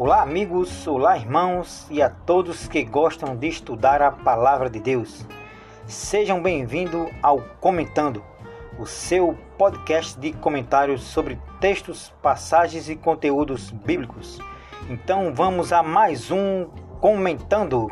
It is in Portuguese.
Olá, amigos, olá, irmãos e a todos que gostam de estudar a palavra de Deus. Sejam bem-vindos ao Comentando, o seu podcast de comentários sobre textos, passagens e conteúdos bíblicos. Então vamos a mais um Comentando.